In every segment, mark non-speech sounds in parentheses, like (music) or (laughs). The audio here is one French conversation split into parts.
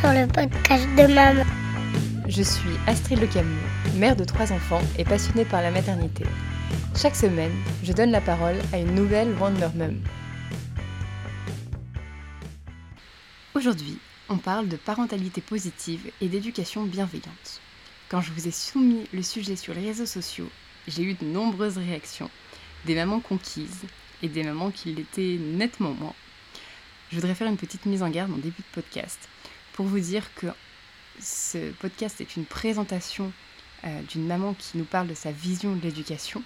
sur le podcast de maman. Je suis Astrid Le Camus, mère de trois enfants et passionnée par la maternité. Chaque semaine, je donne la parole à une nouvelle Wonder Mum. Aujourd'hui, on parle de parentalité positive et d'éducation bienveillante. Quand je vous ai soumis le sujet sur les réseaux sociaux, j'ai eu de nombreuses réactions, des mamans conquises et des mamans qui l'étaient nettement moins. Je voudrais faire une petite mise en garde en début de podcast pour vous dire que ce podcast est une présentation euh, d'une maman qui nous parle de sa vision de l'éducation.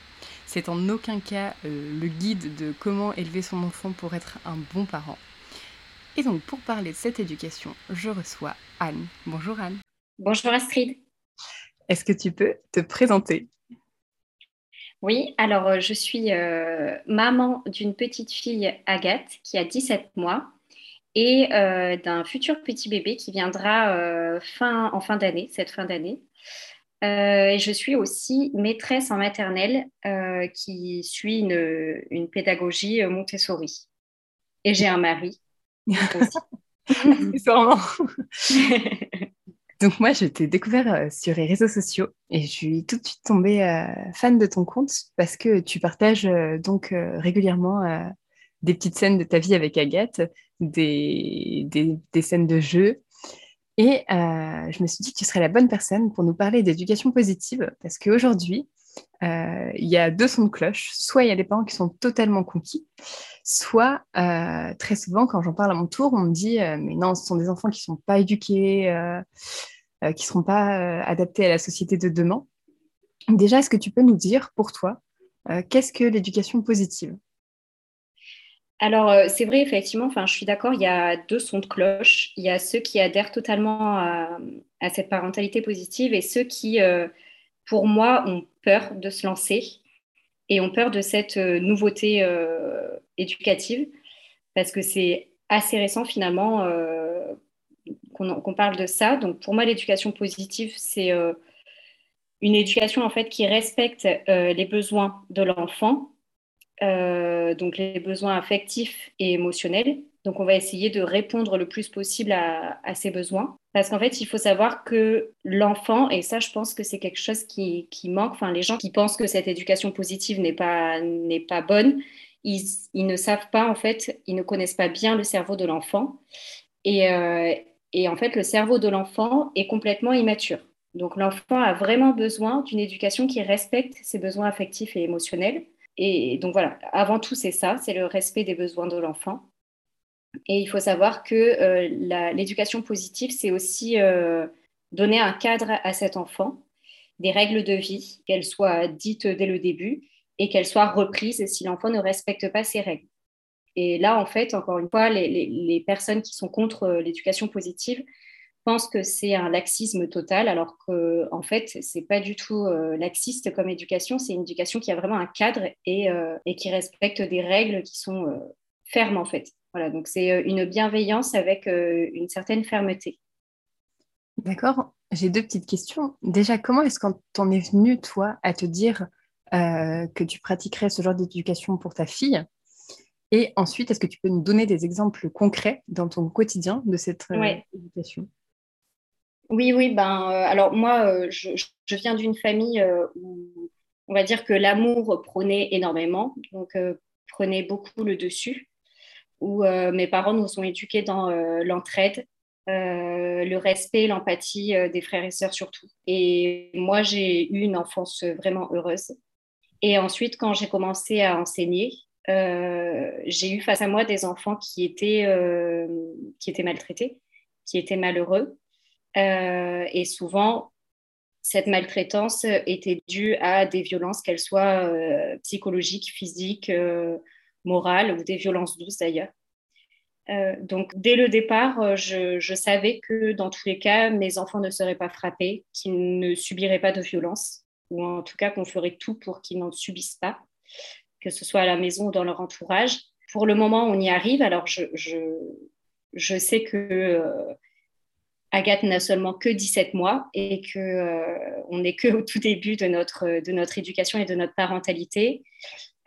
C'est en aucun cas euh, le guide de comment élever son enfant pour être un bon parent. Et donc pour parler de cette éducation, je reçois Anne. Bonjour Anne. Bonjour Astrid. Est-ce que tu peux te présenter? Oui, alors euh, je suis maman d'une petite fille Agathe qui a 17 mois et euh, d'un futur petit bébé qui viendra euh, fin, en fin d'année, cette fin d'année. Euh, et je suis aussi maîtresse en maternelle qui suit une, une pédagogie Montessori. Et j'ai un mari. (laughs) Sûrement. Donc moi, je t'ai découvert sur les réseaux sociaux et je suis tout de suite tombée fan de ton compte parce que tu partages donc régulièrement des petites scènes de ta vie avec Agathe, des, des, scènes de jeu. Et euh, je me suis dit que tu serais la bonne personne pour nous parler d'éducation positive, parce qu'aujourd'hui, euh, il y a deux sons de cloche. Soit il y a des parents qui sont totalement conquis, soit euh, très souvent, quand j'en parle à mon tour, on me dit Mais non, ce sont des enfants qui ne sont pas éduqués, qui ne seront pas adaptés à la société de demain. Déjà, est-ce que tu peux nous dire pour toi, qu'est-ce que l'éducation positive? Alors, euh, c'est vrai, effectivement, je suis d'accord, il y a deux sons de cloche. Il y a ceux qui adhèrent totalement à, cette parentalité positive et ceux qui, euh, pour moi, ont peur de se lancer et ont peur de cette euh, nouveauté éducative parce que c'est assez récent, finalement, qu'on parle de ça. Donc, pour moi, l'éducation positive, c'est une éducation, en fait, qui respecte les besoins de l'enfant euh, donc les besoins affectifs et émotionnels. Donc on va essayer de répondre le plus possible à, ces besoins. Parce qu'en fait, il faut savoir que l'enfant, et ça je pense que c'est quelque chose qui, manque, enfin les gens qui pensent que cette éducation positive n'est pas, n'est pas bonne, ils, ne savent pas en fait, ils ne connaissent pas bien le cerveau de l'enfant. Et, euh, et en fait, le cerveau de l'enfant est complètement immature. Donc l'enfant a vraiment besoin d'une éducation qui respecte ses besoins affectifs et émotionnels et donc voilà, avant tout, c'est ça, c'est le respect des besoins de l'enfant. Et il faut savoir que euh, l'éducation positive, c'est aussi euh, donner un cadre à cet enfant, des règles de vie, qu'elles soient dites dès le début et qu'elles soient reprises si l'enfant ne respecte pas ces règles. Et là, en fait, encore une fois, les personnes qui sont contre euh, l'éducation positive pense que c'est un laxisme total, alors qu'en en fait, c'est pas du tout euh, laxiste comme éducation. C'est une éducation qui a vraiment un cadre et, euh, et qui respecte des règles qui sont euh, fermes, en fait. Voilà, donc c'est une bienveillance avec une certaine fermeté. D'accord. J'ai deux petites questions. Déjà, comment est-ce qu'on t'en est venu, toi, à te dire que tu pratiquerais ce genre d'éducation pour ta fille? Et ensuite, est-ce que tu peux nous donner des exemples concrets dans ton quotidien de cette éducation? Oui, oui, ben, euh, alors moi, euh, je, viens d'une famille euh, où on va dire que l'amour prenait énormément, donc prenait beaucoup le dessus, où mes parents nous ont éduqués dans l'entraide, le respect, l'empathie des frères et sœurs surtout. Et moi, j'ai eu une enfance vraiment heureuse. Et ensuite, quand j'ai commencé à enseigner, j'ai eu face à moi des enfants qui étaient, maltraités, qui étaient malheureux et souvent, cette maltraitance était due à des violences, qu'elles soient euh, psychologiques, physiques, euh, morales ou des violences douces d'ailleurs. donc, dès le départ, je, savais que dans tous les cas, mes enfants ne seraient pas frappés, qu'ils ne subiraient pas de violence, ou en tout cas qu'on ferait tout pour qu'ils n'en subissent pas, que ce soit à la maison ou dans leur entourage. Pour le moment, on y arrive. Alors, je sais que Agathe n'a seulement que 17 mois et qu'on euh, n'est qu'au tout début de notre, éducation et de notre parentalité.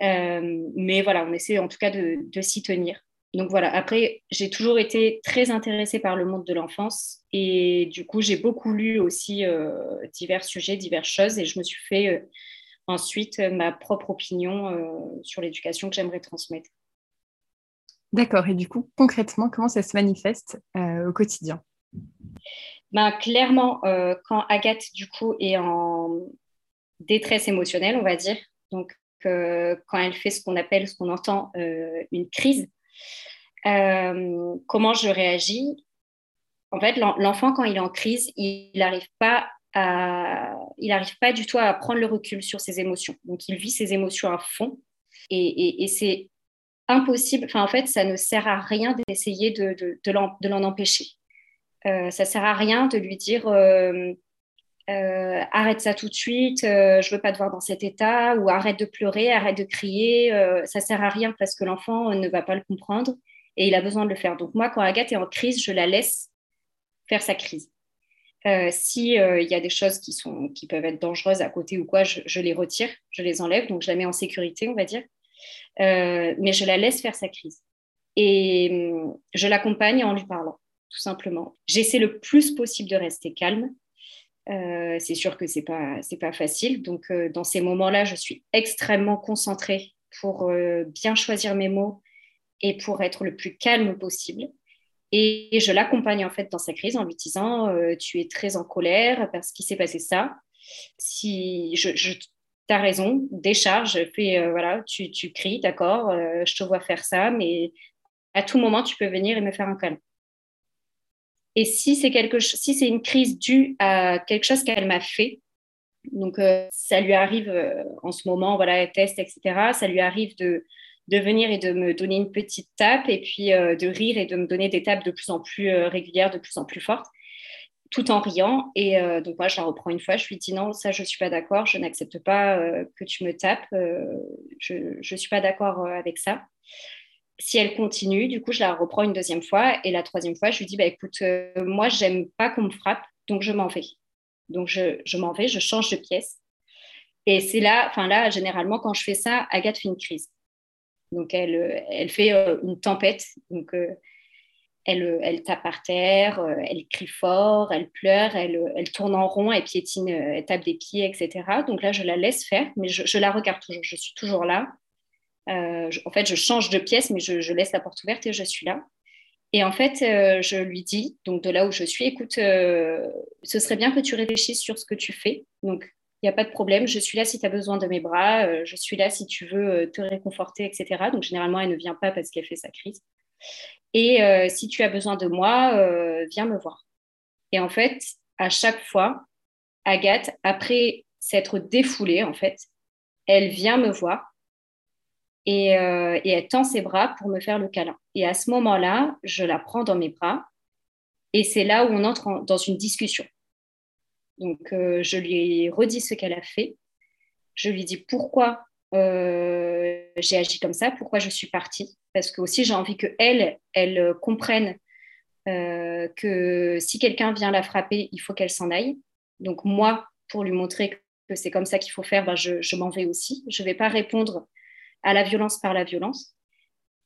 Euh, mais voilà, on essaie en tout cas de, s'y tenir. donc voilà, après, j'ai toujours été très intéressée par le monde de l'enfance et du coup, j'ai beaucoup lu aussi divers sujets, diverses choses et je me suis fait ensuite ma propre opinion sur l'éducation que j'aimerais transmettre. D'accord, et du coup, concrètement, comment ça se manifeste au quotidien? Ben, Clairement, quand Agathe, du coup, est en détresse émotionnelle, on va dire, donc quand elle fait ce qu'on appelle, ce qu'on entend une crise, euh, comment je réagis? En fait, l'enfant, quand il est en crise, il n'arrive pas à, il n'arrive pas du tout à prendre le recul sur ses émotions. Donc, il vit ses émotions à fond. Et, c'est impossible. Enfin, en fait, ça ne sert à rien d'essayer de, de, l'en empêcher. Euh, ça sert à rien de lui dire euh, euh, arrête ça tout de suite, je veux pas te voir dans cet état, ou arrête de pleurer, arrête de crier, ça sert à rien parce que l'enfant ne va pas le comprendre et il a besoin de le faire. Donc moi, quand Agathe est en crise, je la laisse faire sa crise. si il y a des choses qui sont qui peuvent être dangereuses à côté ou quoi, je, les retire, je les enlève, donc je la mets en sécurité, on va dire. mais je la laisse faire sa crise et hum, je l'accompagne en lui parlant, tout simplement. J'essaie le plus possible de rester calme euh, c'est sûr que c'est pas pas facile. Donc euh, dans ces moments-là, je suis extrêmement concentrée pour euh, bien choisir mes mots et pour être le plus calme possible. Et je l'accompagne en fait dans sa crise en lui disant tu es très en colère parce qu'il s'est passé ça. Si je, je as raison, décharge, fais voilà, tu, tu cries, d'accord, je te vois faire ça, mais à tout moment tu peux venir et me faire un câlin. Et si c'est quelque si c'est une crise due à quelque chose qu'elle m'a fait, donc euh, ça lui arrive euh, en ce moment, voilà, elle teste, etc. Ça lui arrive de, venir et de me donner une petite tape et puis euh, de rire et de me donner des tapes de plus en plus régulières, de plus en plus fortes, tout en riant. Et donc moi, je la reprends une fois, je lui dis non, ça je suis pas d'accord, je n'accepte pas que tu me tapes, je ne suis pas d'accord avec ça si elle continue, du coup, je la reprends une deuxième fois. Et la troisième fois, je lui dis, bah, écoute, euh, moi, j'aime pas qu'on me frappe, donc je m'en vais. Donc, je, m'en vais, je change de pièce. Et c'est là, enfin là, généralement, quand je fais ça, Agathe fait une crise. Donc, elle, euh, elle fait euh, une tempête. Donc, elle, elle tape par terre, elle crie fort, elle pleure, elle, elle tourne en rond, elle piétine, elle tape des pieds, etc. Donc là, je la laisse faire, mais je la regarde toujours. Je suis toujours là. Euh, en fait, je change de pièce, mais je, laisse la porte ouverte et je suis là. Et en fait, euh, je lui dis, donc de là où je suis, écoute, euh, ce serait bien que tu réfléchisses sur ce que tu fais. Donc, il n'y a pas de problème, je suis là si tu as besoin de mes bras, je suis là si tu veux te réconforter, etc. Donc, généralement, elle ne vient pas parce qu'elle fait sa crise. Et si tu as besoin de moi, viens me voir. Et en fait, à chaque fois, Agathe, après s'être défoulée, en fait, elle vient me voir euh, et, elle tend ses bras pour me faire le câlin. Et à ce moment-là, je la prends dans mes bras et c'est là où on entre dans une discussion. Donc, euh, je lui redis ce qu'elle a fait. Je lui dis pourquoi euh, j'ai agi comme ça, pourquoi je suis partie. Parce que aussi, j'ai envie que elle, elle comprenne que si quelqu'un vient la frapper, il faut qu'elle s'en aille. Donc, moi, pour lui montrer que c'est comme ça qu'il faut faire, ben, je, je m'en vais aussi. Je ne vais pas répondre à la violence par la violence.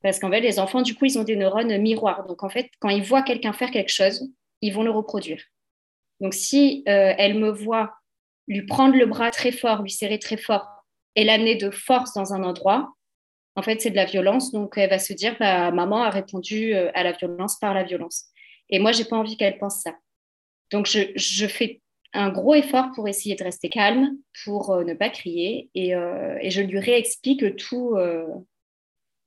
Parce qu'en fait, les enfants, du coup, ils ont des neurones miroirs. Donc, en fait, quand ils voient quelqu'un faire quelque chose, ils vont le reproduire. Donc, si euh, elle me voit lui prendre le bras très fort, lui serrer très fort et l'amener de force dans un endroit, en fait, c'est de la violence. Donc, elle va se dire, bah, maman a répondu euh, à la violence par la violence. Et moi, j'ai pas envie qu'elle pense ça. Donc, je, je fais un gros effort pour essayer de rester calme, pour euh, ne pas crier. Et, euh, et, je lui réexplique tout. Euh,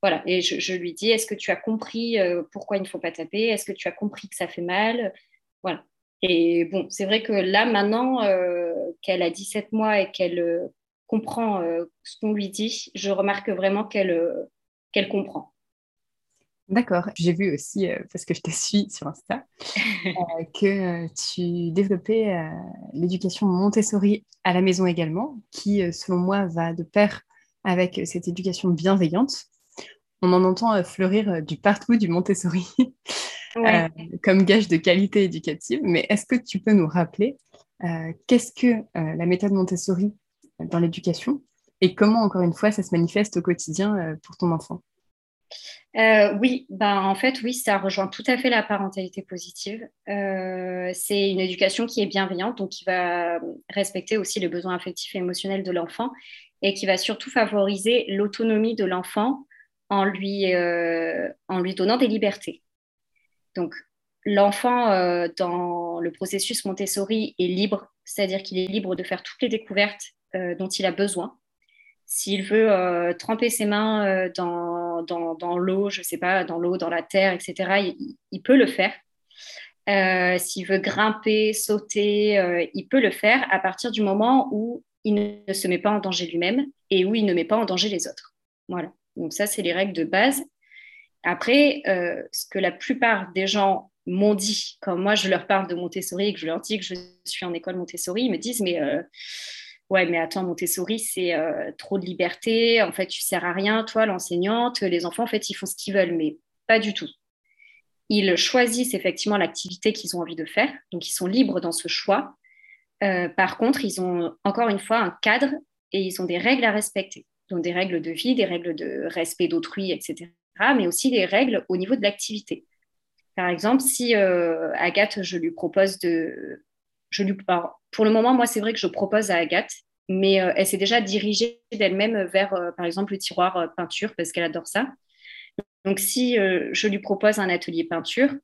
voilà. Et je, lui dis est-ce que tu as compris pourquoi il ne faut pas taper? Est-ce que tu as compris que ça fait mal? Voilà. Et bon, c'est vrai que là, maintenant qu'elle a 17 mois et qu'elle comprend ce qu'on lui dit, je remarque vraiment qu'elle qu'elle comprend. D'accord. J'ai vu aussi, euh, parce que je te suis (laughs) sur Insta, (laughs) euh, que euh, tu développais l'éducation Montessori à la maison également, qui, selon moi, va de pair avec cette éducation bienveillante. On en entend fleurir du partout du Montessori (laughs) comme gage de qualité éducative, mais est-ce que tu peux nous rappeler qu'est-ce que la méthode Montessori dans l'éducation et comment, encore une fois, ça se manifeste au quotidien pour ton enfant? Euh, oui, ben, en fait, oui, ça rejoint tout à fait la parentalité positive. Euh, c'est une éducation qui est bienveillante, donc qui va respecter aussi les besoins affectifs et émotionnels de l'enfant et qui va surtout favoriser l'autonomie de l'enfant en lui, euh, en lui donnant des libertés. Donc, l'enfant, dans le processus Montessori, est libre, c'est-à-dire qu'il est libre de faire toutes les découvertes dont il a besoin. S'il veut tremper ses mains euh, dans, l'eau, je ne sais pas, dans l'eau, dans la terre, etc., il, peut le faire. Euh, s'il veut grimper, sauter, il peut le faire à partir du moment où il ne se met pas en danger lui-même et où il ne met pas en danger les autres. Voilà. Donc ça, c'est les règles de base. Après, ce que la plupart des gens m'ont dit, quand moi je leur parle de Montessori et que je leur dis que je suis en école Montessori, ils me disent, mais ouais, mais attends, Montessori, c'est euh, trop de liberté. En fait, tu sers à rien, toi, l'enseignante. Les enfants, en fait, ils font ce qu'ils veulent, mais pas du tout. Ils choisissent effectivement l'activité qu'ils ont envie de faire, donc ils sont libres dans ce choix. Euh, par contre, ils ont encore une fois un cadre et ils ont des règles à respecter. Donc des règles de vie, des règles de respect d'autrui, etc. Mais aussi des règles au niveau de l'activité. Par exemple, si euh, Agathe, je lui propose de Pour le moment, moi, c'est vrai que je propose à Agathe, mais euh, elle s'est déjà dirigée d'elle-même vers, euh, par exemple, le tiroir euh, peinture parce qu'elle adore ça. Donc, si je lui propose un atelier peinture,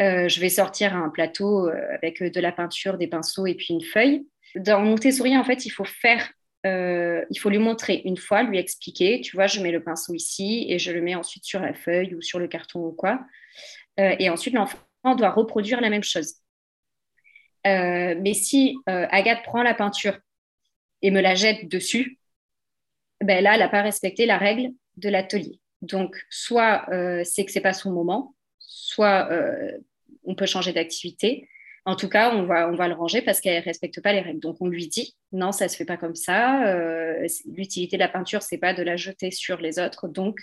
je vais sortir un plateau avec de la peinture, des pinceaux et puis une feuille. Dans Montessori, en fait, il faut faire, il faut lui montrer une fois, lui expliquer. Tu vois, je mets le pinceau ici et je le mets ensuite sur la feuille ou sur le carton ou quoi. et ensuite, l'enfant doit reproduire la même chose. Euh, mais si euh, Agathe prend la peinture et me la jette dessus, ben là, elle n'a pas respecté la règle de l'atelier. Donc, soit euh, c'est que c'est pas son moment, soit on peut changer d'activité. En tout cas, on va, on va le ranger parce qu'elle ne respecte pas les règles. Donc, on lui dit non, ça ne se fait pas comme ça. L'utilité de la peinture, c'est pas de la jeter sur les autres. Donc,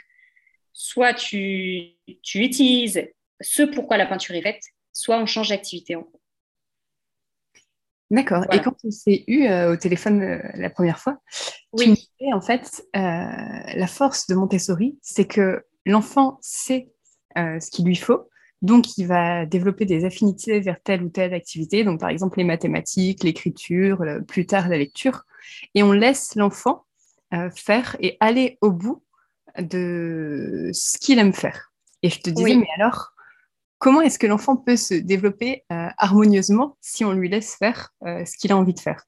soit tu, tu utilises ce pourquoi la peinture est faite, soit on change d'activité en D'accord. Et quand on s'est eu euh, au téléphone euh, la première fois, oui. tu me disais en fait, euh, la force de Montessori, c'est que l'enfant sait ce qu'il lui faut, donc il va développer des affinités vers telle ou telle activité, donc par exemple les mathématiques, l'écriture, plus tard la lecture, et on laisse l'enfant faire et aller au bout de ce qu'il aime faire. Et je te disais, mais alors, comment est-ce que l'enfant peut se développer euh, harmonieusement si on lui laisse faire euh, ce qu'il a envie de faire?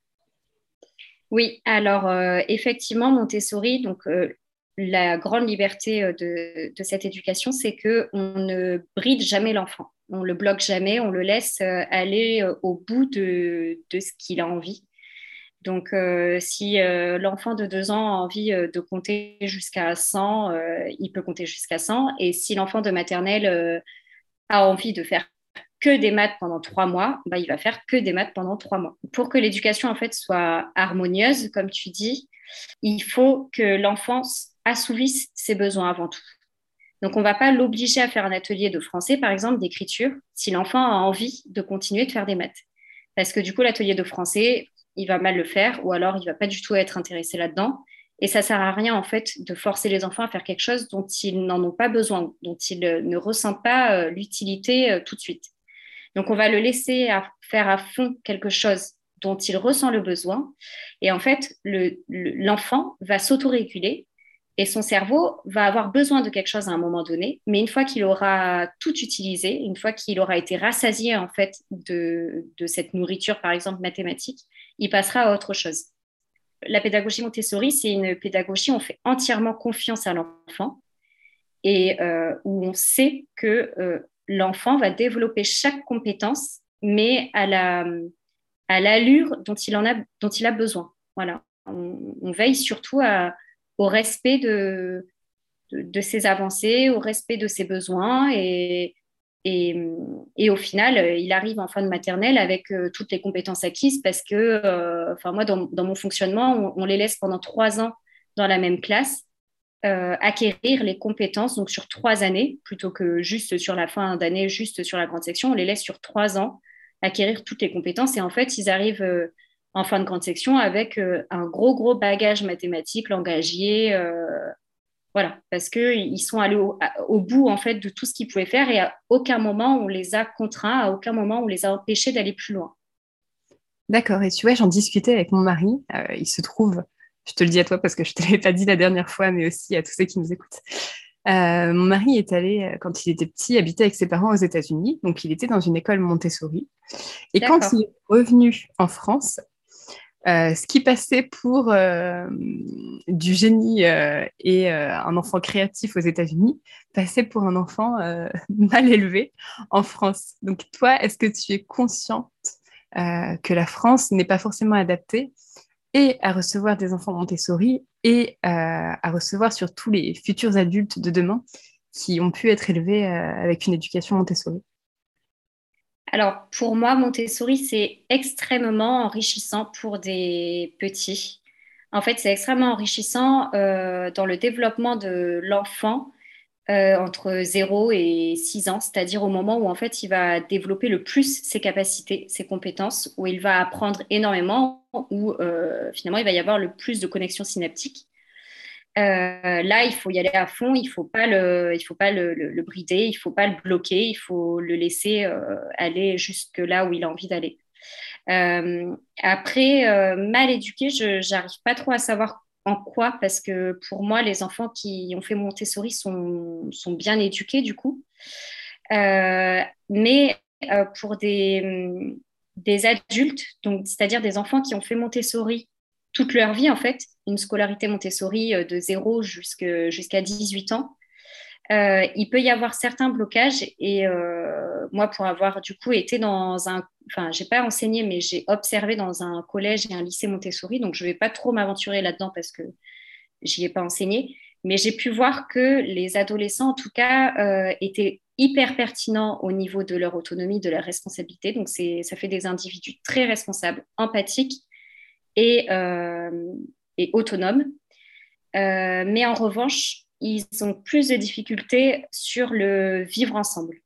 Oui, alors euh, effectivement, Montessori, donc la grande liberté de, cette éducation, c'est que on ne bride jamais l'enfant, on le bloque jamais, on le laisse aller au bout de, ce qu'il a envie. Donc, si l'enfant de deux ans a envie de compter jusqu'à 100, il peut compter jusqu'à 100. Et si l'enfant de maternelle envie de faire que des maths pendant trois mois, bah, il va faire que des maths pendant trois mois. Pour que l'éducation en fait soit harmonieuse, comme tu dis, il faut que l'enfant assouvisse ses besoins avant tout. Donc, on ne va pas l'obliger à faire un atelier de français, par exemple, d'écriture, si l'enfant a envie de continuer de faire des maths. Parce que du coup, l'atelier de français, il va mal le faire, ou alors il ne va pas du tout être intéressé là-dedans. Et ça sert à rien, en fait, de forcer les enfants à faire quelque chose dont ils n'en ont pas besoin, dont ils euh, ne ressentent pas euh, l'utilité euh, tout de suite. Donc, on va le laisser faire à fond quelque chose dont il ressent le besoin. Et en fait, l'enfant va s'autoréguler et son cerveau va avoir besoin de quelque chose à un moment donné. Mais une fois qu'il aura tout utilisé, une fois qu'il aura été rassasié, en fait, de cette nourriture, par exemple mathématique, il passera à autre chose la pédagogie Montessori, c'est une pédagogie où on fait entièrement confiance à l'enfant et euh, où on sait que euh, l'enfant va développer chaque compétence, mais à la à l'allure dont il en a dont il a besoin. Voilà. On, veille surtout au respect de, de, ses avancées, au respect de ses besoins et, et, au final, euh, il arrive en fin de maternelle avec euh, toutes les compétences acquises parce que, euh, enfin moi, dans, mon fonctionnement, on, les laisse pendant trois ans dans la même classe acquérir les compétences, donc sur trois années, plutôt que juste sur la fin d'année, juste sur la grande section, on les laisse sur trois ans acquérir toutes les compétences. Et en fait, ils arrivent en fin de grande section avec un gros, gros bagage mathématique, langagier, Voilà, parce qu'ils sont allés au, bout en fait de tout ce qu'ils pouvaient faire et à aucun moment on les a contraints, à aucun moment on les a empêchés d'aller plus loin. D'accord, et tu vois, j'en discutais avec mon mari. Euh, il se trouve, je te le dis à toi parce que je ne te l'avais pas dit la dernière fois, mais aussi à tous ceux qui nous écoutent. Euh, mon mari est allé, euh, quand il était petit, habiter avec ses parents aux États-Unis. Donc, il était dans une école Montessori. Et quand il est revenu en France, euh, ce qui passait pour du génie et un enfant créatif aux États-Unis passait pour un enfant (laughs) mal élevé en France. Donc, toi, est-ce que tu es consciente que la France n'est pas forcément adaptée et à recevoir des enfants Montessori et euh, à recevoir surtout les futurs adultes de demain qui ont pu être élevés euh, avec une éducation Montessori? Alors, pour moi, Montessori, c'est extrêmement enrichissant pour des petits. En fait, c'est extrêmement enrichissant euh, dans le développement de l'enfant euh, entre 0 et 6 ans, c'est-à-dire au moment où en fait il va développer le plus ses capacités, ses compétences, où il va apprendre énormément, où euh, finalement il va y avoir le plus de connexions synaptiques. Euh, là, il faut y aller à fond, il ne faut pas, le, il faut pas le, brider, il faut pas le bloquer, il faut le laisser aller jusque là où il a envie d'aller. après, mal éduqué, je n'arrive pas trop à savoir en quoi Parce que pour moi, les enfants qui ont fait Montessori sont, sont bien éduqués du coup. Euh, mais euh, pour des, des adultes, donc c'est-à-dire des enfants qui ont fait Montessori toute leur vie en fait, une scolarité Montessori euh, de 0 jusqu'à 18 ans, il peut y avoir certains blocages et moi pour avoir du coup été dans un enfin, j'ai pas enseigné, mais j'ai observé dans un collège et un lycée Montessori, donc je vais pas trop m'aventurer là-dedans parce que j'y ai pas enseigné. Mais j'ai pu voir que les adolescents, en tout cas, euh, étaient hyper pertinents au niveau de leur autonomie, de leur responsabilité. Donc, ça fait des individus très responsables, empathiques et, euh, et autonomes. Euh, mais en revanche, ils ont plus de difficultés sur le vivre ensemble.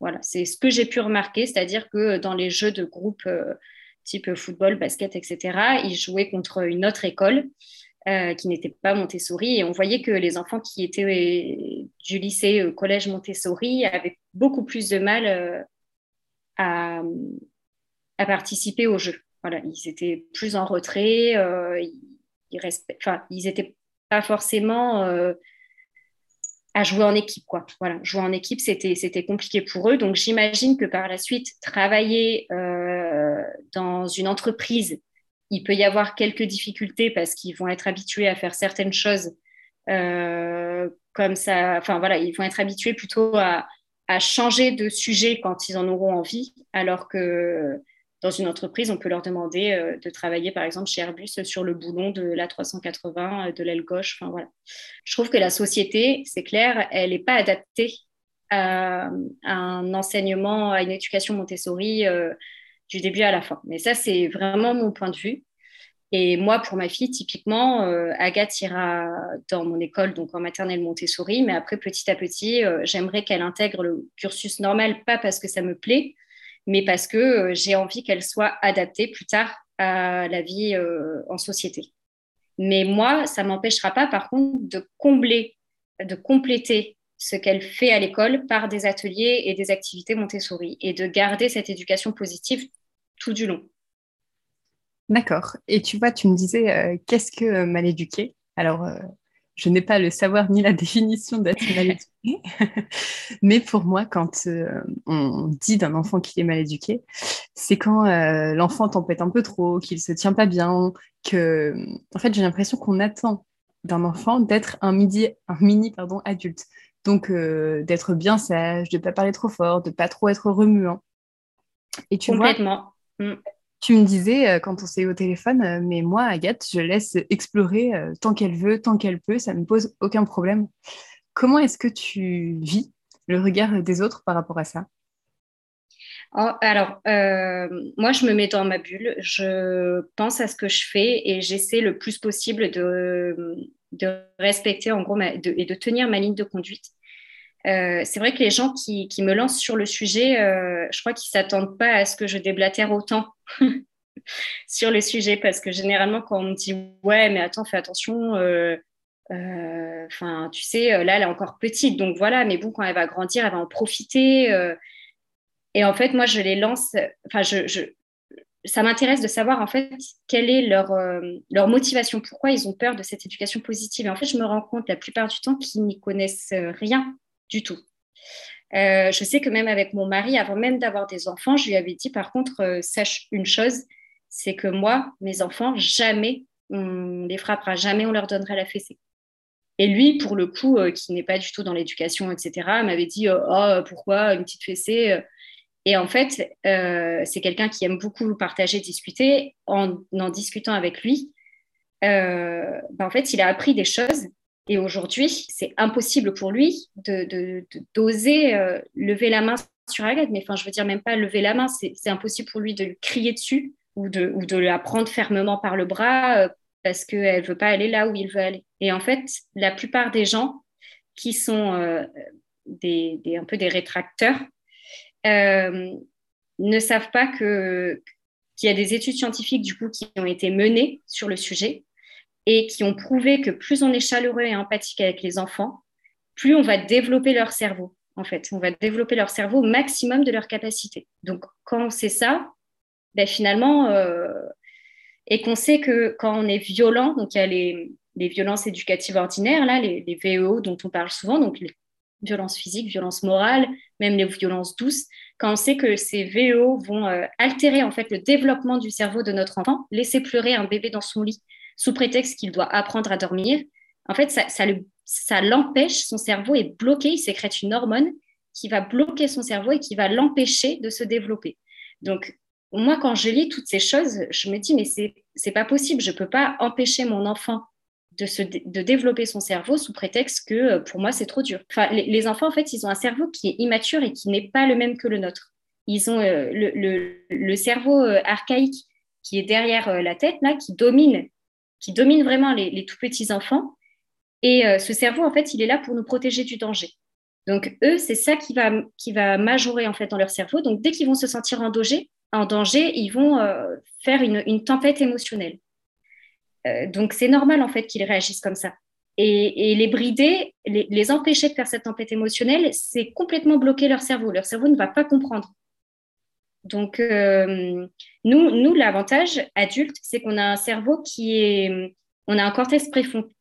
Voilà, c'est ce que j'ai pu remarquer, c'est-à-dire que dans les jeux de groupe euh, type football, basket, etc., ils jouaient contre une autre école qui n'était pas Montessori et on voyait que les enfants qui étaient du lycée collège Montessori avaient beaucoup plus de mal à, participer au jeu. Voilà, ils étaient plus en retrait, ils, ils étaient pas forcément à jouer en équipe. Quoi. Voilà, jouer en équipe, c'était, compliqué pour eux. Donc, j'imagine que par la suite, travailler euh, dans une entreprise, il peut y avoir quelques difficultés parce qu'ils vont être habitués à faire certaines choses euh, comme ça. Enfin, voilà, ils vont être habitués plutôt à, à changer de sujet quand ils en auront envie, alors que dans une entreprise, on peut leur demander euh, de travailler, par exemple, chez Airbus sur le boulon de l'A380, euh, de l'aile gauche. Enfin, voilà. Je trouve que la société, c'est clair, elle n'est pas adaptée à, un enseignement, à une éducation Montessori euh, du début à la fin. Mais ça, c'est vraiment mon point de vue. Et moi, pour ma fille, typiquement, Agathe ira dans mon école, donc en maternelle Montessori, mais après, petit à petit, j'aimerais qu'elle intègre le cursus normal, pas parce que ça me plaît, mais parce que euh, j'ai envie qu'elle soit adaptée plus tard à la vie euh, en société. Mais moi, ça ne m'empêchera pas, par contre, de combler, de compléter ce qu'elle fait à l'école par des ateliers et des activités Montessori et de garder cette éducation positive tout du long. D'accord. Et tu vois, tu me disais, euh, qu'est-ce que mal éduqué Alors, je n'ai pas le savoir ni la (laughs) définition d'être mal éduqué, mais pour moi, quand euh, on dit d'un enfant qu'il est mal éduqué, c'est quand euh, l'enfant tempête un peu trop, qu'il se tient pas bien, que, en fait, j'ai l'impression qu'on attend d'un enfant d'être un, midi, un mini pardon, adulte. Donc, euh, d'être bien sage, de ne pas parler trop fort, de pas trop être remuant. Et tu Complètement. Mm. Tu me disais euh, quand on s'est eu au téléphone, euh, mais moi, Agathe, je laisse explorer euh, tant qu'elle veut, tant qu'elle peut, ça ne me pose aucun problème. Comment est-ce que tu vis le regard des autres par rapport à ça? Oh, alors, moi, je me mets dans ma bulle, je pense à ce que je fais et j'essaie le plus possible de, respecter en gros et de tenir ma ligne de conduite. C'est vrai que les gens qui, me lancent sur le sujet, je crois qu'ils ne s'attendent pas à ce que je déblatère autant (laughs) sur le sujet parce que généralement quand on me dit ouais mais attends fais attention euh, Enfin, tu sais, là, elle est encore petite, donc voilà. Mais bon, quand elle va grandir, elle va en profiter. et en fait, moi, je les lance. Enfin, je, ça m'intéresse de savoir en fait quelle est leur, euh, leur motivation, pourquoi ils ont peur de cette éducation positive. Et en fait, je me rends compte la plupart du temps qu'ils n'y connaissent rien du tout. Euh, je sais que même avec mon mari, avant même d'avoir des enfants, je lui avais dit par contre, euh, sache une chose, c'est que moi, mes enfants, jamais on les frappera, jamais on leur donnera la fessée. Et lui, pour le coup, qui n'est pas du tout dans l'éducation, etc., m'avait dit, oh, pourquoi une petite fessée? Et en fait, euh, c'est quelqu'un qui aime beaucoup partager, discuter. En en discutant avec lui, euh, ben, en fait, il a appris des choses. Et aujourd'hui, c'est impossible pour lui de, d'oser euh, lever la main sur Agathe. Mais enfin, je veux dire, même pas lever la main, c'est, impossible pour lui de lui crier dessus ou de, ou de la prendre fermement par le bras parce qu'elle ne veut pas aller là où il veut aller. Et en fait, la plupart des gens qui sont des, des, un peu des rétracteurs, euh, ne savent pas que, qu'il y a des études scientifiques du coup qui ont été menées sur le sujet et qui ont prouvé que plus on est chaleureux et empathique avec les enfants, plus on va développer leur cerveau. En fait, on va développer leur cerveau au maximum de leur capacité. Donc, quand on sait ça, ben, finalement, euh, et qu'on sait que quand on est violent, donc il y a les, violences éducatives ordinaires, là, les, les, VEO dont on parle souvent, donc les violences physiques, violences morales, même les violences douces, quand on sait que ces VEO vont euh, altérer en fait le développement du cerveau de notre enfant, laisser pleurer un bébé dans son lit sous prétexte qu'il doit apprendre à dormir, en fait, ça, ça l'empêche, son cerveau est bloqué, il sécrète une hormone qui va bloquer son cerveau et qui va l'empêcher de se développer. Donc, moi, quand je lis toutes ces choses, je me dis, mais c'est pas possible, je ne peux pas empêcher mon enfant de, se, de développer son cerveau sous prétexte que euh, pour moi c'est trop dur. Enfin, les, enfants en fait ils ont un cerveau qui est immature et qui n'est pas le même que le nôtre. Ils ont euh, le, le, cerveau euh, archaïque qui est derrière la tête là, qui domine, qui domine vraiment les, les tout petits enfants. Et ce cerveau en fait il est là pour nous protéger du danger. Donc eux c'est ça qui va qui va majorer en fait dans leur cerveau. Donc dès qu'ils vont se sentir en danger, en danger, ils vont faire une, une tempête émotionnelle. Euh, donc c'est normal en fait qu'ils réagissent comme ça. Et, les brider, les, empêcher de faire cette tempête émotionnelle, c'est complètement bloquer leur cerveau. Leur cerveau ne va pas comprendre. Donc, euh, nous, l'avantage adulte, c'est qu'on a un cerveau qui est, on a un cortex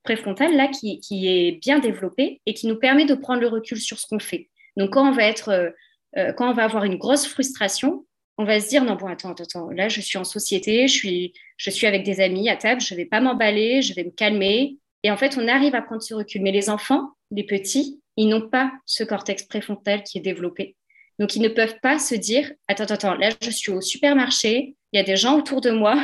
préfrontal là qui, est bien développé et qui nous permet de prendre le recul sur ce qu'on fait. Donc, quand on va être, euh, quand on va avoir une grosse frustration, on va se dire non bon attends attends là je suis en société je suis je suis avec des amis à table je vais pas m'emballer je vais me calmer. Et en fait on arrive à prendre ce recul. Mais les enfants les petits ils n'ont pas ce cortex préfrontal qui est développé donc ils ne peuvent pas se dire attends attends là je suis au supermarché il y a des gens autour de moi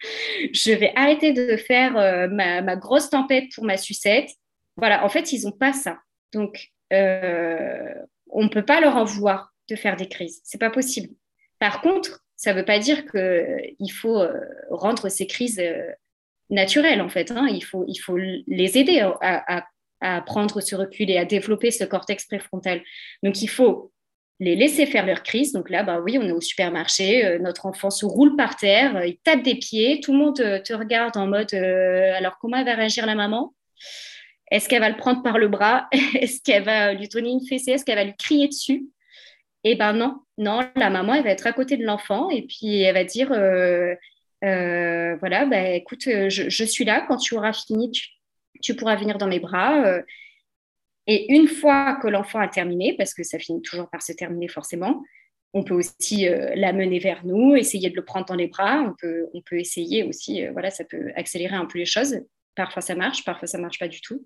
(laughs) je vais arrêter de faire euh, ma, grosse tempête pour ma sucette voilà en fait ils n'ont pas ça donc euh, on ne peut pas leur en vouloir de faire des crises c'est pas possible par contre, ça ne veut pas dire qu'il faut euh, rendre ces crises naturelles, en fait. Hein. Il, faut, il faut les aider à, prendre ce recul et à développer ce cortex préfrontal. Donc, il faut les laisser faire leur crise. Donc là, bah oui, on est au supermarché, euh, notre enfant se roule par terre, il tape des pieds, tout le monde te, regarde en mode alors comment va réagir la maman? Est-ce qu'elle va le prendre par le bras? (laughs) Est-ce qu'elle va lui donner une fessée? Est-ce qu'elle va lui crier dessus? Eh ben non, non, la maman, elle va être à côté de l'enfant et puis elle va dire, euh, euh, voilà, bah, écoute, euh, je, suis là, quand tu auras fini, tu, pourras venir dans mes bras. Et une fois que l'enfant a terminé, parce que ça finit toujours par se terminer forcément, on peut aussi l'amener vers nous, essayer de le prendre dans les bras. On peut, essayer aussi, voilà, ça peut accélérer un peu les choses. Parfois ça marche, parfois ça marche pas du tout.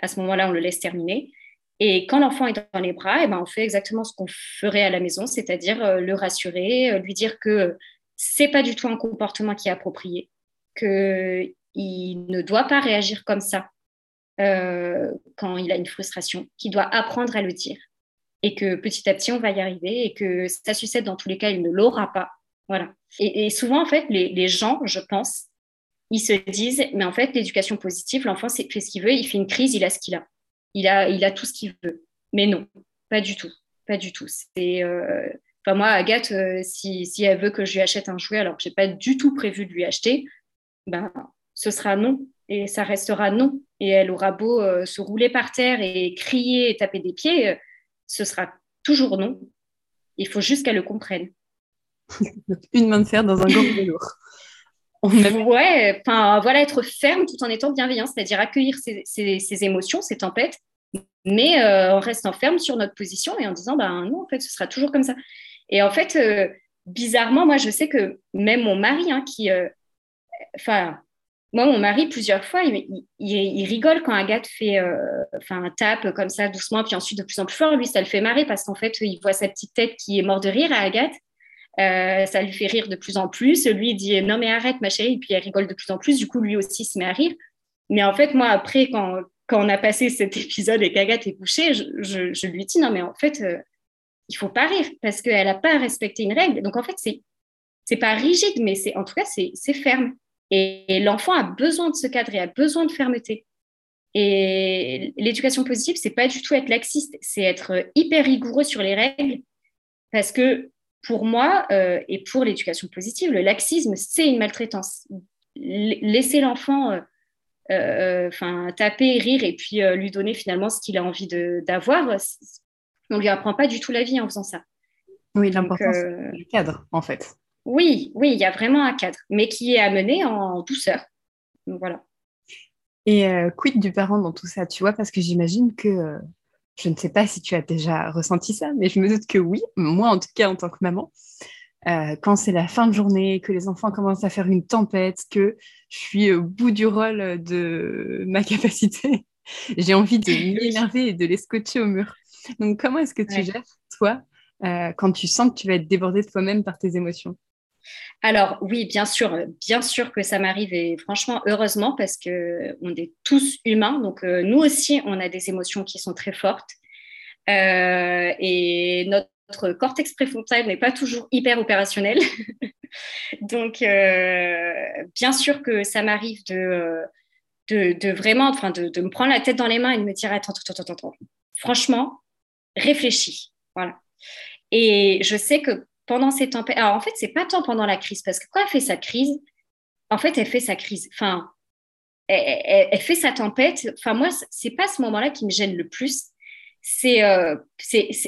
À ce moment-là, on le laisse terminer. Et quand l'enfant est dans les bras, eh ben, on fait exactement ce qu'on ferait à la maison, c'est-à-dire euh, le rassurer, euh, lui dire que c'est pas du tout un comportement qui est approprié, qu'il ne doit pas réagir comme ça euh, quand il a une frustration, qu'il doit apprendre à le dire et que petit à petit on va y arriver et que sa sucette dans tous les cas il ne l'aura pas. Voilà. Et, souvent en fait les, gens, je pense, ils se disent mais en fait l'éducation positive, l'enfant fait ce qu'il veut, il fait une crise, il a ce qu'il a il a, tout ce qu'il veut. Mais non, pas du tout. Pas du tout. C'est, euh, Enfin, moi, Agathe, euh, si, si, elle veut que je lui achète un jouet alors que je n'ai pas du tout prévu de lui acheter, ben, ce sera non. Et ça restera non. Et elle aura beau euh, se rouler par terre et crier et taper des pieds, euh, ce sera toujours non. Il faut juste qu'elle le comprenne. (laughs) Une main de fer dans un gant de lourd. (laughs) Ouais, enfin voilà, être ferme tout en étant bienveillant, c'est-à-dire accueillir ses, émotions, ses tempêtes, mais euh, en restant ferme sur notre position et en disant, ben non, en fait, ce sera toujours comme ça. Et en fait, bizarrement, moi, je sais que même mon mari, hein, qui, enfin, moi, mon mari, plusieurs fois, il, rigole quand Agathe fait, euh, enfin, tape comme ça, doucement, puis ensuite de plus en plus fort. Lui, ça le fait marrer parce qu'en fait, il voit sa petite tête qui est morte de rire à Agathe. Euh, ça lui fait rire de plus en plus. Lui, il dit non, mais arrête, ma chérie. Et puis, elle rigole de plus en plus. Du coup, lui aussi se met à rire. Mais en fait, moi, après, quand, on a passé cet épisode et qu'Agathe est couchée, je, je, lui dis non, mais en fait, euh, il faut pas rire parce qu'elle n'a pas respecté une règle. Donc, en fait, c'est c'est pas rigide, mais c'est en tout cas, c'est ferme. Et, l'enfant a besoin de se cadrer, a besoin de fermeté. Et l'éducation positive, c'est pas du tout être laxiste, c'est être hyper rigoureux sur les règles, parce que pour moi euh, et pour l'éducation positive, le laxisme, c'est une maltraitance. laisser l'enfant euh, euh, enfin taper, rire et puis lui donner finalement ce qu'il a envie d'avoir, on lui apprend pas du tout la vie en faisant ça. Oui, l'importance du cadre, en fait. Oui, oui, il y a vraiment un cadre, mais qui est amené en douceur. voilà. Et euh, quid du parent dans tout ça, tu vois, parce que j'imagine que, euh, je ne sais pas si tu as déjà ressenti ça, mais je me doute que oui, moi en tout cas en tant que maman, euh, quand c'est la fin de journée, que les enfants commencent à faire une tempête, que je suis au bout du rôle de ma (laughs) capacité, j'ai envie de (laughs) m'énerver et de les scotcher au mur. Donc comment est-ce que tu gères, toi, quand tu sens que tu vas être débordée de toi-même par tes émotions? Alors oui, bien sûr, bien sûr que ça m'arrive et franchement, heureusement parce que on est tous humains, donc euh, nous aussi, on a des émotions qui sont très fortes euh, et notre cortex préfrontal n'est pas toujours hyper opérationnel. (laughs) donc euh, bien sûr que ça m'arrive de, de, vraiment, enfin de, de, me prendre la tête dans les mains et de me dire attends, attends, attends, attends, franchement, réfléchis, voilà. Et je sais que pendant ces tempêtes. Alors, en fait, c'est pas tant pendant la crise, parce que quand elle fait sa crise, en fait, elle fait sa crise. Enfin, elle, fait sa tempête. Enfin, moi, c'est pas ce moment-là qui me gêne le plus. C'est euh,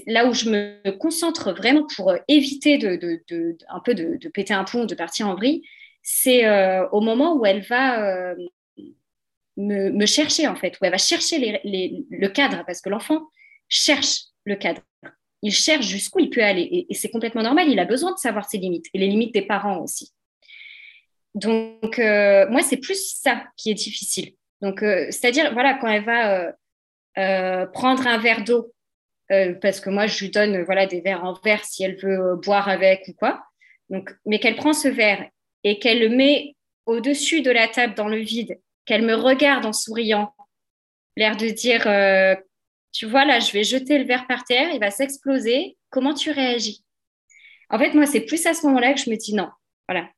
là où je me concentre vraiment pour euh, éviter de, un peu de, péter un pont, de partir en vrille. C'est euh, au moment où elle va me, chercher, en fait, où elle va chercher le cadre, parce que l'enfant cherche le cadre il cherche jusqu'où il peut aller. Et, c'est complètement normal, il a besoin de savoir ses limites et les limites des parents aussi. Donc, euh, moi, c'est plus ça qui est difficile. Donc, euh, c'est-à-dire, voilà, quand elle va euh, prendre un verre d'eau, parce que moi, je lui donne voilà, des verres en verre si elle veut boire avec ou quoi. Donc, mais qu'elle prend ce verre et qu'elle le met au-dessus de la table dans le vide, qu'elle me regarde en souriant, l'air de dire tu vois, là, je vais jeter le verre par terre, il va s'exploser. Comment tu réagis? En fait, moi, c'est plus à ce moment-là que je me dis non, voilà.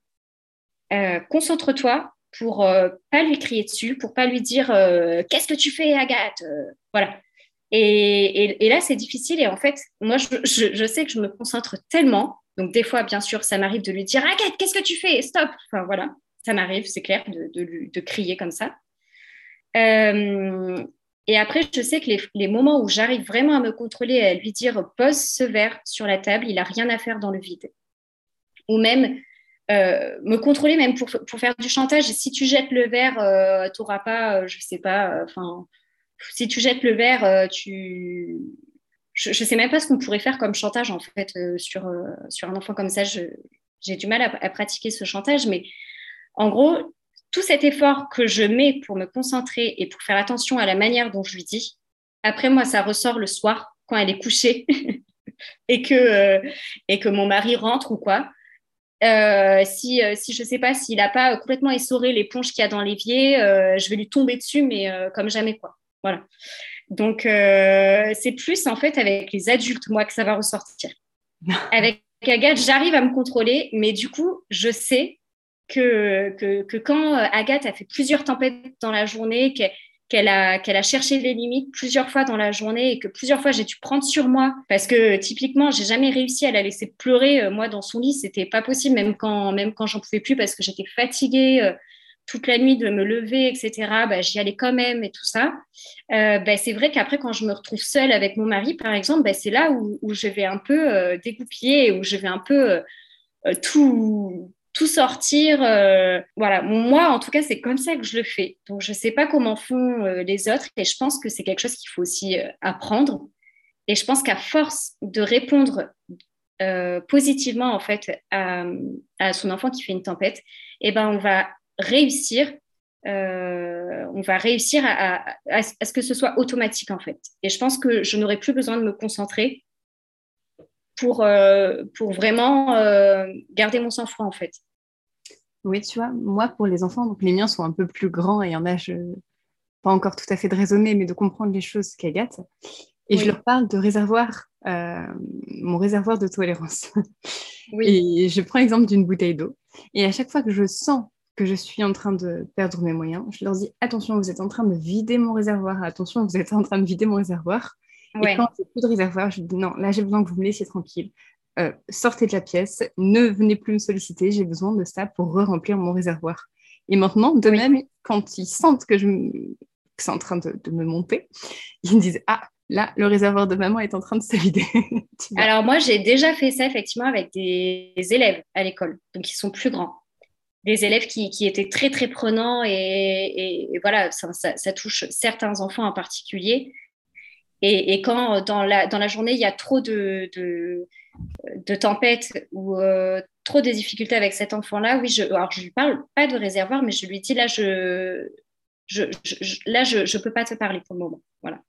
Euh, concentre-toi pour euh, pas lui crier dessus, pour pas lui dire euh, qu'est-ce que tu fais, Agathe? Voilà. Et, là, c'est difficile. Et en fait, moi, je, sais que je me concentre tellement. Donc, des fois, bien sûr, ça m'arrive de lui dire Agathe, qu'est-ce que tu fais? Stop Enfin, voilà. Ça m'arrive, c'est clair, de, de, de, crier comme ça. Et après, je sais que les, moments où j'arrive vraiment à me contrôler et à lui dire pose ce verre sur la table, il n'a rien à faire dans le vide. Ou même euh, me contrôler même pour, pour, faire du chantage. Si tu jettes le verre, euh, tu n'auras pas, euh, je ne sais pas, enfin, si tu jettes le verre, tu. Je ne sais même pas ce qu'on pourrait faire comme chantage en fait sur, sur un enfant comme ça. J'ai du mal à pratiquer ce chantage, mais en gros, tout cet effort que je mets pour me concentrer et pour faire attention à la manière dont je lui dis, après moi, ça ressort le soir quand elle est couchée (laughs) et, que, euh, et que mon mari rentre ou quoi. Euh, si, euh, si je ne sais pas s'il n'a pas complètement essoré l'éponge qu'il y a dans l'évier, je vais lui tomber dessus, mais comme jamais quoi. Voilà. Donc c'est plus en fait avec les adultes moi que ça va ressortir. (laughs) avec Agathe, j'arrive à me contrôler, mais du coup, je sais que, que, quand euh, Agathe a fait plusieurs tempêtes dans la journée, qu'elle a, qu'elle a cherché les limites plusieurs fois dans la journée et que plusieurs fois j'ai dû prendre sur moi parce que typiquement j'ai jamais réussi à la laisser pleurer euh, moi dans son lit c'était pas possible même quand même quand j'en pouvais plus parce que j'étais fatiguée euh, toute la nuit de me lever, etc., bah, j'y allais quand même et tout ça. Bah, c'est vrai qu'après, quand je me retrouve seule avec mon mari, par exemple, bah, c'est là où, je vais un peu euh, dégoupiller, où je vais un peu tout, tout sortir. voilà, moi, en tout cas, c'est comme ça que je le fais. Donc, je ne sais pas comment font les autres et je pense que c'est quelque chose qu'il faut aussi apprendre. Et je pense qu'à force de répondre positivement en fait à, à, son enfant qui fait une tempête, eh ben on va réussir, euh, on va réussir à, ce que ce soit automatique en fait. Et je pense que je n'aurai plus besoin de me concentrer pour, euh, pour vraiment euh, garder mon sang-froid en fait. Oui, tu vois, moi pour les enfants, donc les miens sont un peu plus grands et en âge pas encore tout à fait de raisonner, mais de comprendre les choses qu'Agathe. Et je leur parle de réservoir, mon réservoir de tolérance. (laughs) Et je prends l'exemple d'une bouteille d'eau. Et à chaque fois que je sens que je suis en train de perdre mes moyens, je leur dis attention, vous êtes en train de vider mon réservoir, attention, vous êtes en train de vider mon réservoir. Et quand j'ai plus de réservoir, je dis non, là j'ai besoin que vous me laissiez tranquille. Euh, sortez de la pièce, ne venez plus me solliciter, j'ai besoin de ça pour re-remplir mon réservoir. Et maintenant, de même, quand ils sentent que, je, c'est en train de, me monter, ils me disent ah, là, le réservoir de maman est en train de se vider. (laughs) Alors moi, j'ai déjà fait ça effectivement avec des élèves à l'école, donc ils sont plus grands des élèves qui, qui, étaient très très prenants et, voilà, ça, ça, touche certains enfants en particulier. Et, quand dans la, dans la journée, il y a trop de, tempêtes ou euh, trop de difficultés avec cet enfant-là, oui, je, alors je lui parle pas de réservoir, mais je lui dis là, je, je, je là, je ne peux pas te parler pour le moment. Voilà.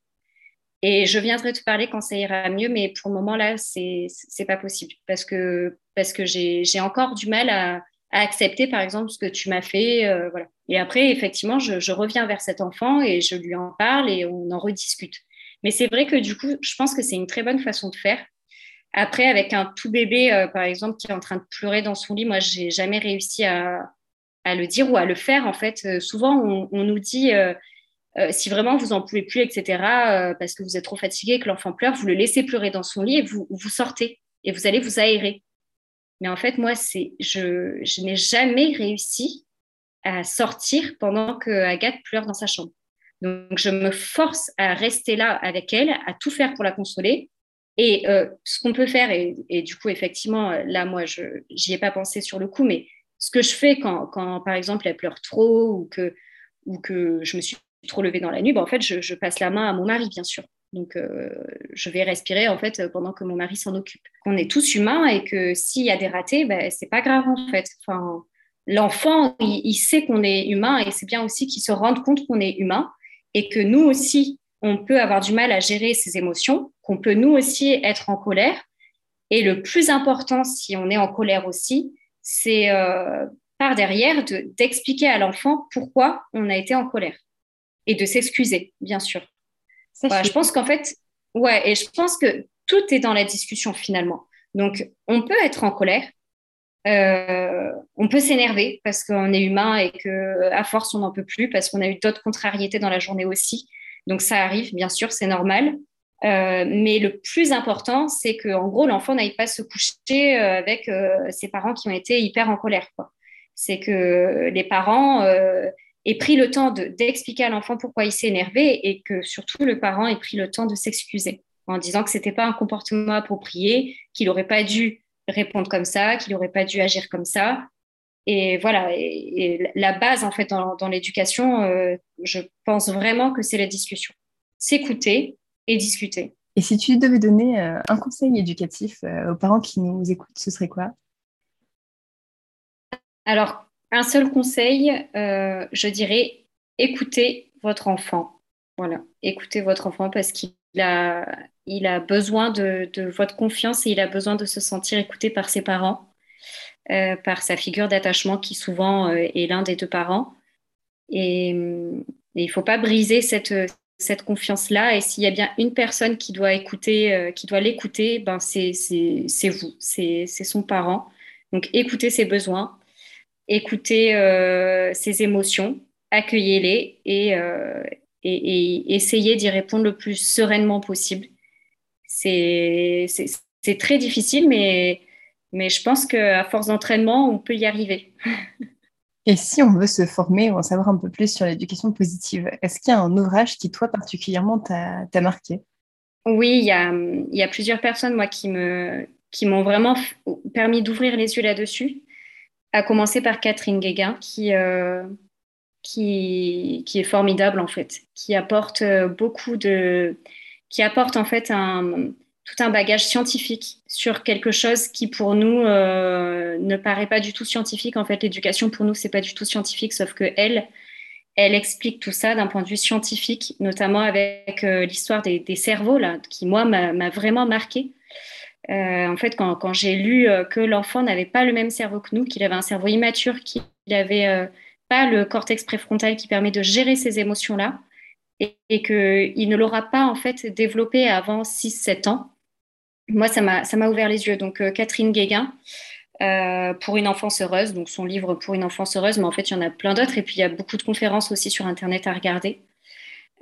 Et je viendrai te parler quand ça ira mieux, mais pour le moment, là, c'est n'est pas possible parce que, parce que j'ai encore du mal à, accepter, par exemple, ce que tu m'as fait. Euh, voilà. Et après, effectivement, je, reviens vers cet enfant et je lui en parle et on en rediscute. Mais c'est vrai que du coup, je pense que c'est une très bonne façon de faire. Après, avec un tout bébé, euh, par exemple, qui est en train de pleurer dans son lit, moi, j'ai jamais réussi à, le dire ou à le faire. En fait, euh, souvent, on, nous dit si vraiment vous en pouvez plus, etc., parce que vous êtes trop fatigué, que l'enfant pleure, vous le laissez pleurer dans son lit et vous, vous sortez et vous allez vous aérer. Mais en fait, moi, je, je n'ai jamais réussi à sortir pendant que Agathe pleure dans sa chambre. Donc, je me force à rester là avec elle, à tout faire pour la consoler. Et euh, ce qu'on peut faire, et, du coup, effectivement, là, moi, je n'y ai pas pensé sur le coup, mais ce que je fais quand, quand, par exemple, elle pleure trop ou que, ou que je me suis trop levée dans la nuit, ben, en fait, je, passe la main à mon mari, bien sûr. Donc, euh, je vais respirer en fait pendant que mon mari s'en occupe. On est tous humains et que s'il y a des ratés, ben, c'est pas grave en fait. Enfin, l'enfant, il, sait qu'on est humain et c'est bien aussi qu'il se rende compte qu'on est humain et que nous aussi, on peut avoir du mal à gérer ses émotions, qu'on peut nous aussi être en colère. Et le plus important, si on est en colère aussi, c'est euh, par derrière d'expliquer à l'enfant pourquoi on a été en colère et de s'excuser, bien sûr je pense qu'en fait, ouais, et je pense que tout est dans la discussion finalement. Donc, on peut être en colère, euh, on peut s'énerver parce qu'on est humain et que à force on n'en peut plus parce qu'on a eu d'autres contrariétés dans la journée aussi. Donc ça arrive, bien sûr, c'est normal. Euh, mais le plus important, c'est que en gros l'enfant n'aille pas se coucher euh, avec ses parents qui ont été hyper en colère. C'est que les parents ait pris le temps d'expliquer à l'enfant pourquoi il s'est énervé et que surtout le parent ait pris le temps de s'excuser en disant que ce n'était pas un comportement approprié, qu'il n'aurait pas dû répondre comme ça, qu'il n'aurait pas dû agir comme ça. Et voilà, et, la base en fait dans, l'éducation, euh, je pense vraiment que c'est la discussion. S'écouter et discuter. Et si tu devais donner euh, un conseil éducatif euh, aux parents qui nous écoutent, ce serait quoi? Alors, un seul conseil, je dirais, écoutez votre enfant. Voilà, écoutez votre enfant parce qu'il il a besoin de, votre confiance et il a besoin de se sentir écouté par ses parents, euh, par sa figure d'attachement qui souvent euh, est l'un des deux parents. Et, il ne faut pas briser cette, confiance-là. Et s'il y a bien une personne qui doit écouter, qui doit l'écouter, ben c'est vous, c'est son parent. Donc écoutez ses besoins, écoutez euh, ses émotions, accueillez-les euh, et, et, essayez d'y répondre le plus sereinement possible. C'est très difficile, mais, mais je pense qu'à force d'entraînement, on peut y arriver. (laughs) Et si on veut se former ou en savoir un peu plus sur l'éducation positive, est-ce qu'il y a un ouvrage qui, toi, particulièrement, t'a marqué? Oui, il y a, y a plusieurs personnes, moi, qui me qui m'ont vraiment permis d'ouvrir les yeux là-dessus, à commencer par Catherine Guéguin, qui, euh, qui, qui, est formidable, en fait, qui apporte euh, beaucoup de... qui apporte, en fait, un, tout un bagage scientifique sur quelque chose qui pour nous euh, ne paraît pas du tout scientifique. En fait, l'éducation pour nous c'est pas du tout scientifique, sauf que elle, elle explique tout ça d'un point de vue scientifique, notamment avec euh, l'histoire des, des, cerveaux là, qui moi m'a vraiment marqué. En fait, quand, quand j'ai lu que l'enfant n'avait pas le même cerveau que nous, qu'il avait un cerveau immature, qu'il n'avait pas le cortex préfrontal qui permet de gérer ces émotions là, et, et qu'il ne l'aura pas en fait développé avant 6-7 ans moi, ça m'a ouvert les yeux. Donc, euh, Catherine Guéguin, euh, pour une enfance heureuse, donc son livre Pour une enfance heureuse, mais en fait, il y en a plein d'autres. Et puis, il y a beaucoup de conférences aussi sur Internet à regarder.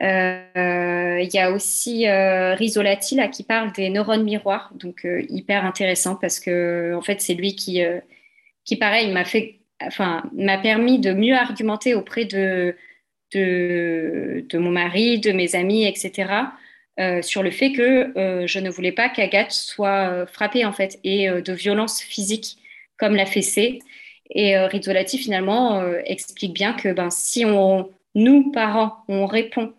Euh, il y a aussi là, qui parle des neurones miroirs, donc hyper intéressant parce que en fait c'est lui qui, qui pareil m'a fait, m'a permis de mieux argumenter auprès de, de, de mon mari, de mes amis, etc. Euh, sur le fait que euh, je ne voulais pas qu'Agathe soit euh, frappée en fait et de violence physique comme l'a fessée. Et Rizzolatti finalement explique bien que ben, si on, nous parents on répond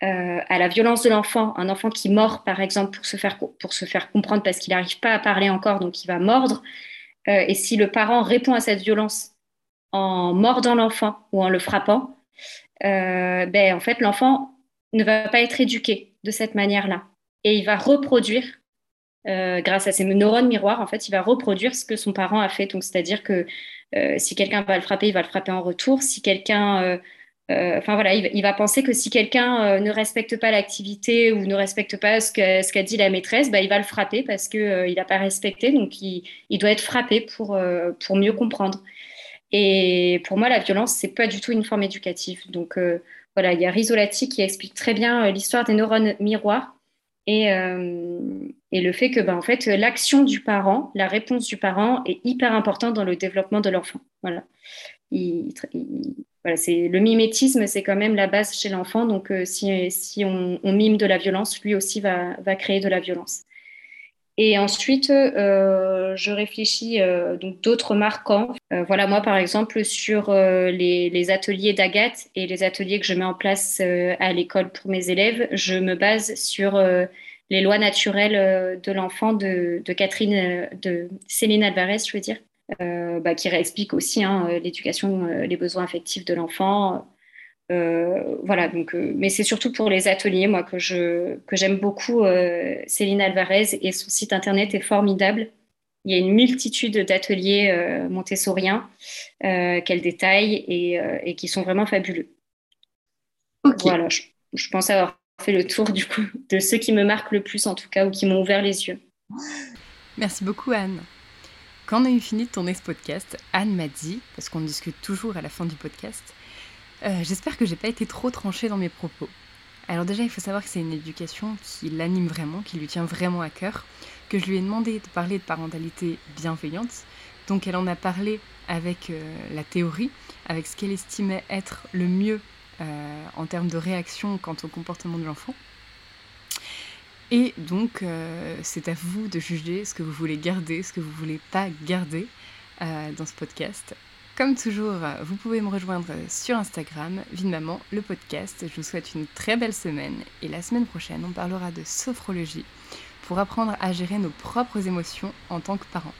à la violence de l'enfant, un enfant qui mord par exemple pour se faire, pour se faire comprendre parce qu'il n'arrive pas à parler encore donc il va mordre, et si le parent répond à cette violence en mordant l'enfant ou en le frappant, ben, en fait l'enfant ne va pas être éduqué de cette manière-là. Et il va reproduire, euh, grâce à ses neurones miroirs, en fait, il va reproduire ce que son parent a fait. Donc, c'est-à-dire que euh, si quelqu'un va le frapper, il va le frapper en retour. Si quelqu'un, euh, enfin voilà, il, va penser que si quelqu'un ne respecte pas l'activité ou ne respecte pas ce qu'a dit la maîtresse, bah, il va le frapper parce qu'il il n'a pas respecté. Donc, il, il, doit être frappé pour, pour mieux comprendre. Et pour moi, la violence, c'est pas du tout une forme éducative. Donc, voilà, il y a Risolati qui explique très bien euh, l'histoire des neurones miroirs et, euh, et le fait que, ben, en fait, l'action du parent, la réponse du parent est hyper importante dans le développement de l'enfant. Voilà. c'est le mimétisme, c'est quand même la base chez l'enfant. Donc, euh, si, on, mime de la violence, lui aussi va créer de la violence. Et ensuite, euh, je réfléchis euh, donc d'autres marquants. Euh, voilà, moi par exemple sur les, les, ateliers d'Agathe et les ateliers que je mets en place à l'école pour mes élèves, je me base sur les lois naturelles de l'enfant de, Catherine, de Céline Alvarez, je veux dire, bah, qui réexplique aussi hein, l'éducation, les besoins affectifs de l'enfant, euh, voilà, donc, euh, mais c'est surtout pour les ateliers, moi, que je que j'aime beaucoup. Euh, Céline Alvarez et son site internet est formidable. Il y a une multitude d'ateliers montessoriens qu'elle détaille et, et, qui sont vraiment fabuleux. Voilà, je, je, pense avoir fait le tour du coup de ceux qui me marquent le plus en tout cas ou qui m'ont ouvert les yeux. Merci beaucoup Anne. Quand on a eu fini de tourner ce podcast, Anne m'a dit, parce qu'on discute toujours à la fin du podcast, euh, j'espère que j'ai pas été trop tranchée dans mes propos. Alors déjà, il faut savoir que c'est une éducation qui l'anime vraiment, qui lui tient vraiment à cœur, que je lui ai demandé de parler de parentalité bienveillante. Donc elle en a parlé avec euh, la théorie, avec ce qu'elle estimait être le mieux euh, en termes de réaction quant au comportement de l'enfant. Et donc, c'est à vous de juger ce que vous voulez garder, ce que vous voulez pas garder dans ce podcast. Comme toujours, vous pouvez me rejoindre sur Instagram, Vie Maman, le podcast. Je vous souhaite une très belle semaine et la semaine prochaine, on parlera de sophrologie pour apprendre à gérer nos propres émotions en tant que parents.